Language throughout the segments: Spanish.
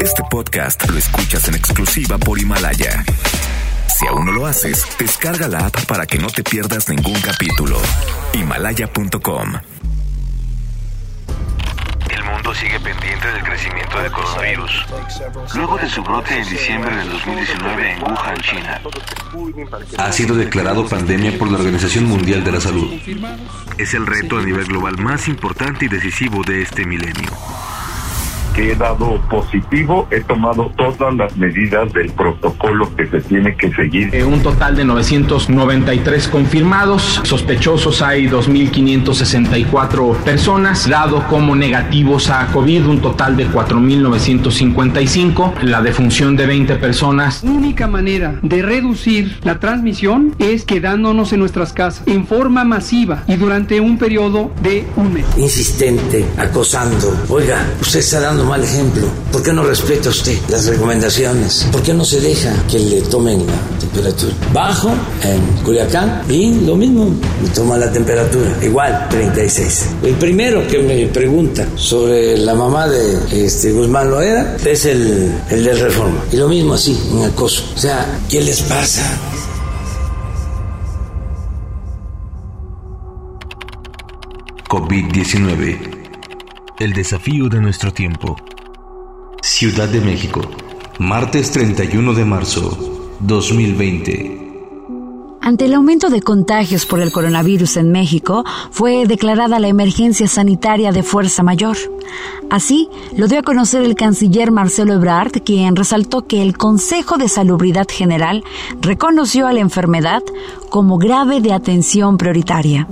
Este podcast lo escuchas en exclusiva por Himalaya. Si aún no lo haces, descarga la app para que no te pierdas ningún capítulo. Himalaya.com El mundo sigue pendiente del crecimiento del coronavirus. Luego de su brote en diciembre del 2019 en Wuhan, China, ha sido declarado pandemia por la Organización Mundial de la Salud. es el reto a nivel global más importante y decisivo de este milenio. Que he dado positivo, he tomado todas las medidas del protocolo que se tiene que seguir. Eh, un total de 993 confirmados, sospechosos hay 2.564 personas, dado como negativos a COVID un total de 4.955, la defunción de 20 personas. única manera de reducir la transmisión es quedándonos en nuestras casas en forma masiva y durante un periodo de un mes. insistente, acosando. Oiga, usted está dando mal ejemplo. ¿Por qué no respeta usted las recomendaciones? ¿Por qué no se deja que le tomen la temperatura? Bajo en Culiacán y lo mismo, me toma la temperatura. Igual, 36. El primero que me pregunta sobre la mamá de este, Guzmán Loera es el, el de Reforma. Y lo mismo así, en acoso. O sea, ¿qué les pasa? COVID-19. El desafío de nuestro tiempo. Ciudad de México. Martes 31 de marzo 2020. Ante el aumento de contagios por el coronavirus en México, fue declarada la emergencia sanitaria de fuerza mayor. Así, lo dio a conocer el canciller Marcelo Ebrard, quien resaltó que el Consejo de Salubridad General reconoció a la enfermedad como grave de atención prioritaria.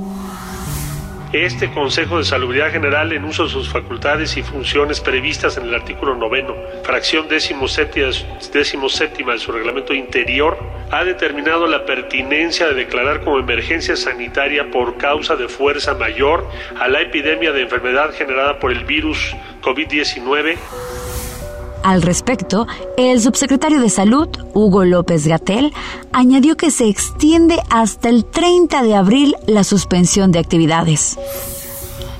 Este Consejo de Salubridad General, en uso de sus facultades y funciones previstas en el artículo noveno, fracción décimo séptima, de su reglamento interior, ha determinado la pertinencia de declarar como emergencia sanitaria por causa de fuerza mayor a la epidemia de enfermedad generada por el virus COVID-19 Al respecto, el subsecretario de Salud, Hugo López Gatel, añadió que se extiende hasta el 30 de abril la suspensión de actividades.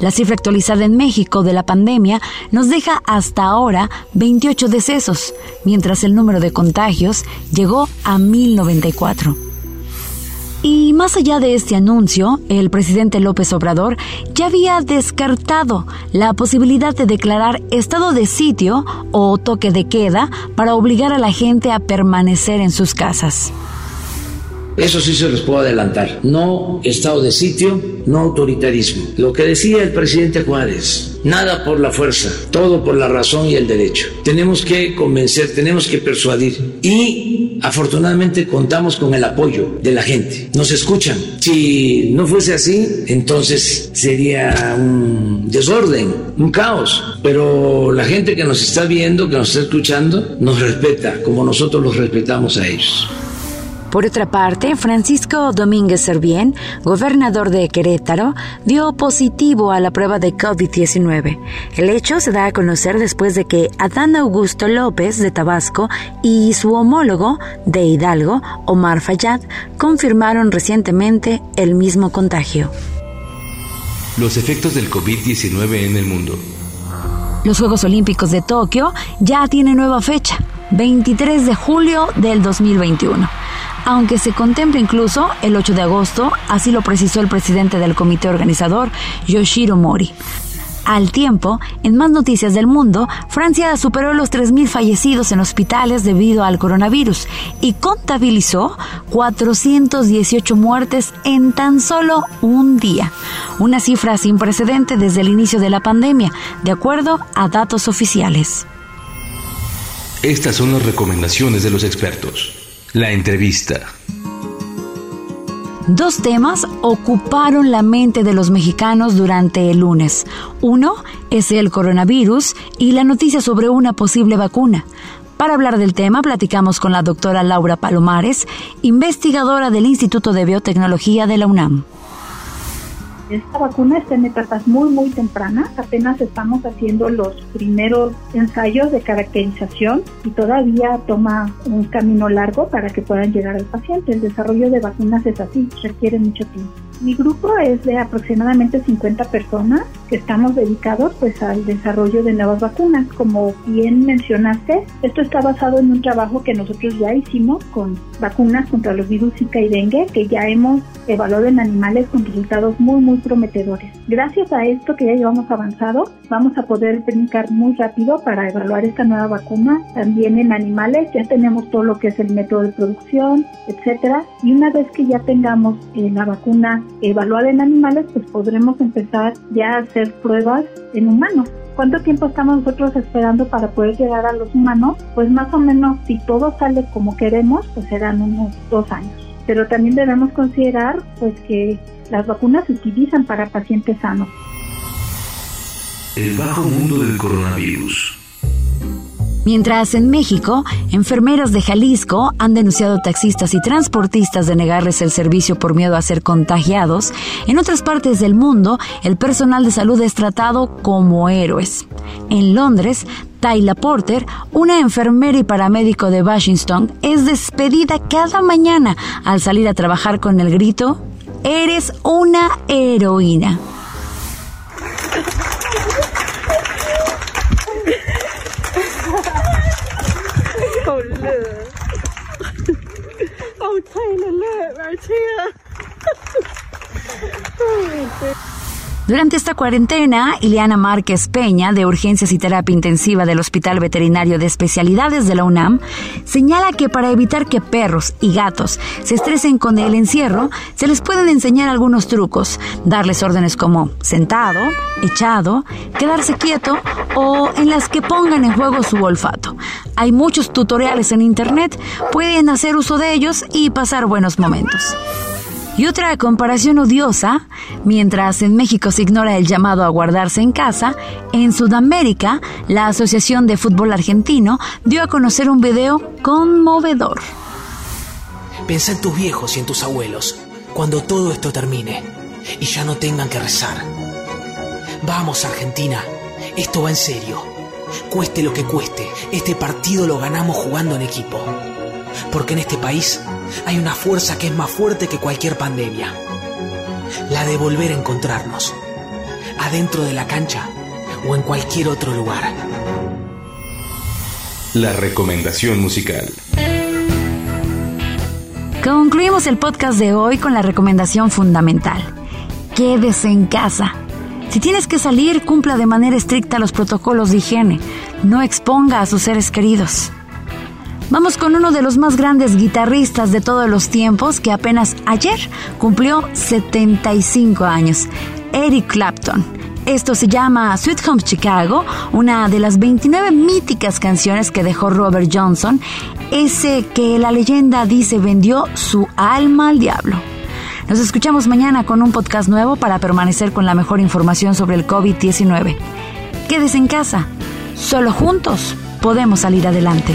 La cifra actualizada en México de la pandemia nos deja hasta ahora 28 decesos, mientras el número de contagios llegó a 1094. Y más allá de este anuncio, el presidente López Obrador ya había descartado la posibilidad de declarar estado de sitio o toque de queda para obligar a la gente a permanecer en sus casas. Eso sí se los puedo adelantar. No estado de sitio, no autoritarismo. Lo que decía el presidente Juárez, nada por la fuerza, todo por la razón y el derecho. Tenemos que convencer, tenemos que persuadir y afortunadamente contamos con el apoyo de la gente. Nos escuchan. Si no fuese así, entonces sería un desorden, un caos. Pero la gente que nos está viendo, que nos está escuchando, nos respeta como nosotros los respetamos a ellos. Por otra parte, Francisco Domínguez Servién, gobernador de Querétaro, dio positivo a la prueba de COVID-19. El hecho se da a conocer después de que Adán Augusto López de Tabasco y su homólogo de Hidalgo, Omar Fayad, confirmaron recientemente el mismo contagio. Los efectos del COVID-19 en el mundo. Los Juegos Olímpicos de Tokio ya tienen nueva fecha, 23 de julio del 2021 aunque se contempla incluso el 8 de agosto, así lo precisó el presidente del comité organizador, Yoshiro Mori. Al tiempo, en más noticias del mundo, Francia superó los 3.000 fallecidos en hospitales debido al coronavirus y contabilizó 418 muertes en tan solo un día, una cifra sin precedente desde el inicio de la pandemia, de acuerdo a datos oficiales. Estas son las recomendaciones de los expertos. La entrevista. Dos temas ocuparon la mente de los mexicanos durante el lunes. Uno es el coronavirus y la noticia sobre una posible vacuna. Para hablar del tema, platicamos con la doctora Laura Palomares, investigadora del Instituto de Biotecnología de la UNAM. Esta vacuna está en etapas muy, muy tempranas. Apenas estamos haciendo los primeros ensayos de caracterización y todavía toma un camino largo para que puedan llegar al paciente. El desarrollo de vacunas es así, requiere mucho tiempo. Mi grupo es de aproximadamente 50 personas que estamos dedicados pues al desarrollo de nuevas vacunas. Como bien mencionaste, esto está basado en un trabajo que nosotros ya hicimos con vacunas contra los virus Zika y dengue que ya hemos evaluado en animales con resultados muy muy prometedores. Gracias a esto que ya llevamos avanzado, vamos a poder brincar muy rápido para evaluar esta nueva vacuna también en animales. Ya tenemos todo lo que es el método de producción, etcétera, y una vez que ya tengamos eh, la vacuna evaluada en animales, pues podremos empezar ya a hacer pruebas en humanos. ¿Cuánto tiempo estamos nosotros esperando para poder llegar a los humanos? Pues más o menos, si todo sale como queremos, pues serán unos dos años. Pero también debemos considerar pues que las vacunas se utilizan para pacientes sanos. El bajo mundo del coronavirus. Mientras en México, enfermeras de Jalisco han denunciado taxistas y transportistas de negarles el servicio por miedo a ser contagiados, en otras partes del mundo el personal de salud es tratado como héroes. En Londres, Tayla Porter, una enfermera y paramédico de Washington, es despedida cada mañana al salir a trabajar con el grito, Eres una heroína. look. oh, Taylor, look right here. Durante esta cuarentena, Ileana Márquez Peña, de Urgencias y Terapia Intensiva del Hospital Veterinario de Especialidades de la UNAM, señala que para evitar que perros y gatos se estresen con el encierro, se les pueden enseñar algunos trucos, darles órdenes como sentado, echado, quedarse quieto o en las que pongan en juego su olfato. Hay muchos tutoriales en Internet, pueden hacer uso de ellos y pasar buenos momentos. Y otra comparación odiosa, mientras en México se ignora el llamado a guardarse en casa, en Sudamérica la Asociación de Fútbol Argentino dio a conocer un video conmovedor. Pensa en tus viejos y en tus abuelos, cuando todo esto termine y ya no tengan que rezar. Vamos Argentina, esto va en serio. Cueste lo que cueste, este partido lo ganamos jugando en equipo. Porque en este país hay una fuerza que es más fuerte que cualquier pandemia. La de volver a encontrarnos, adentro de la cancha o en cualquier otro lugar. La recomendación musical. Concluimos el podcast de hoy con la recomendación fundamental. Quédese en casa. Si tienes que salir, cumpla de manera estricta los protocolos de higiene. No exponga a sus seres queridos. Vamos con uno de los más grandes guitarristas de todos los tiempos que apenas ayer cumplió 75 años, Eric Clapton. Esto se llama Sweet Home Chicago, una de las 29 míticas canciones que dejó Robert Johnson, ese que la leyenda dice vendió su alma al diablo. Nos escuchamos mañana con un podcast nuevo para permanecer con la mejor información sobre el COVID-19. Quédese en casa. Solo juntos podemos salir adelante.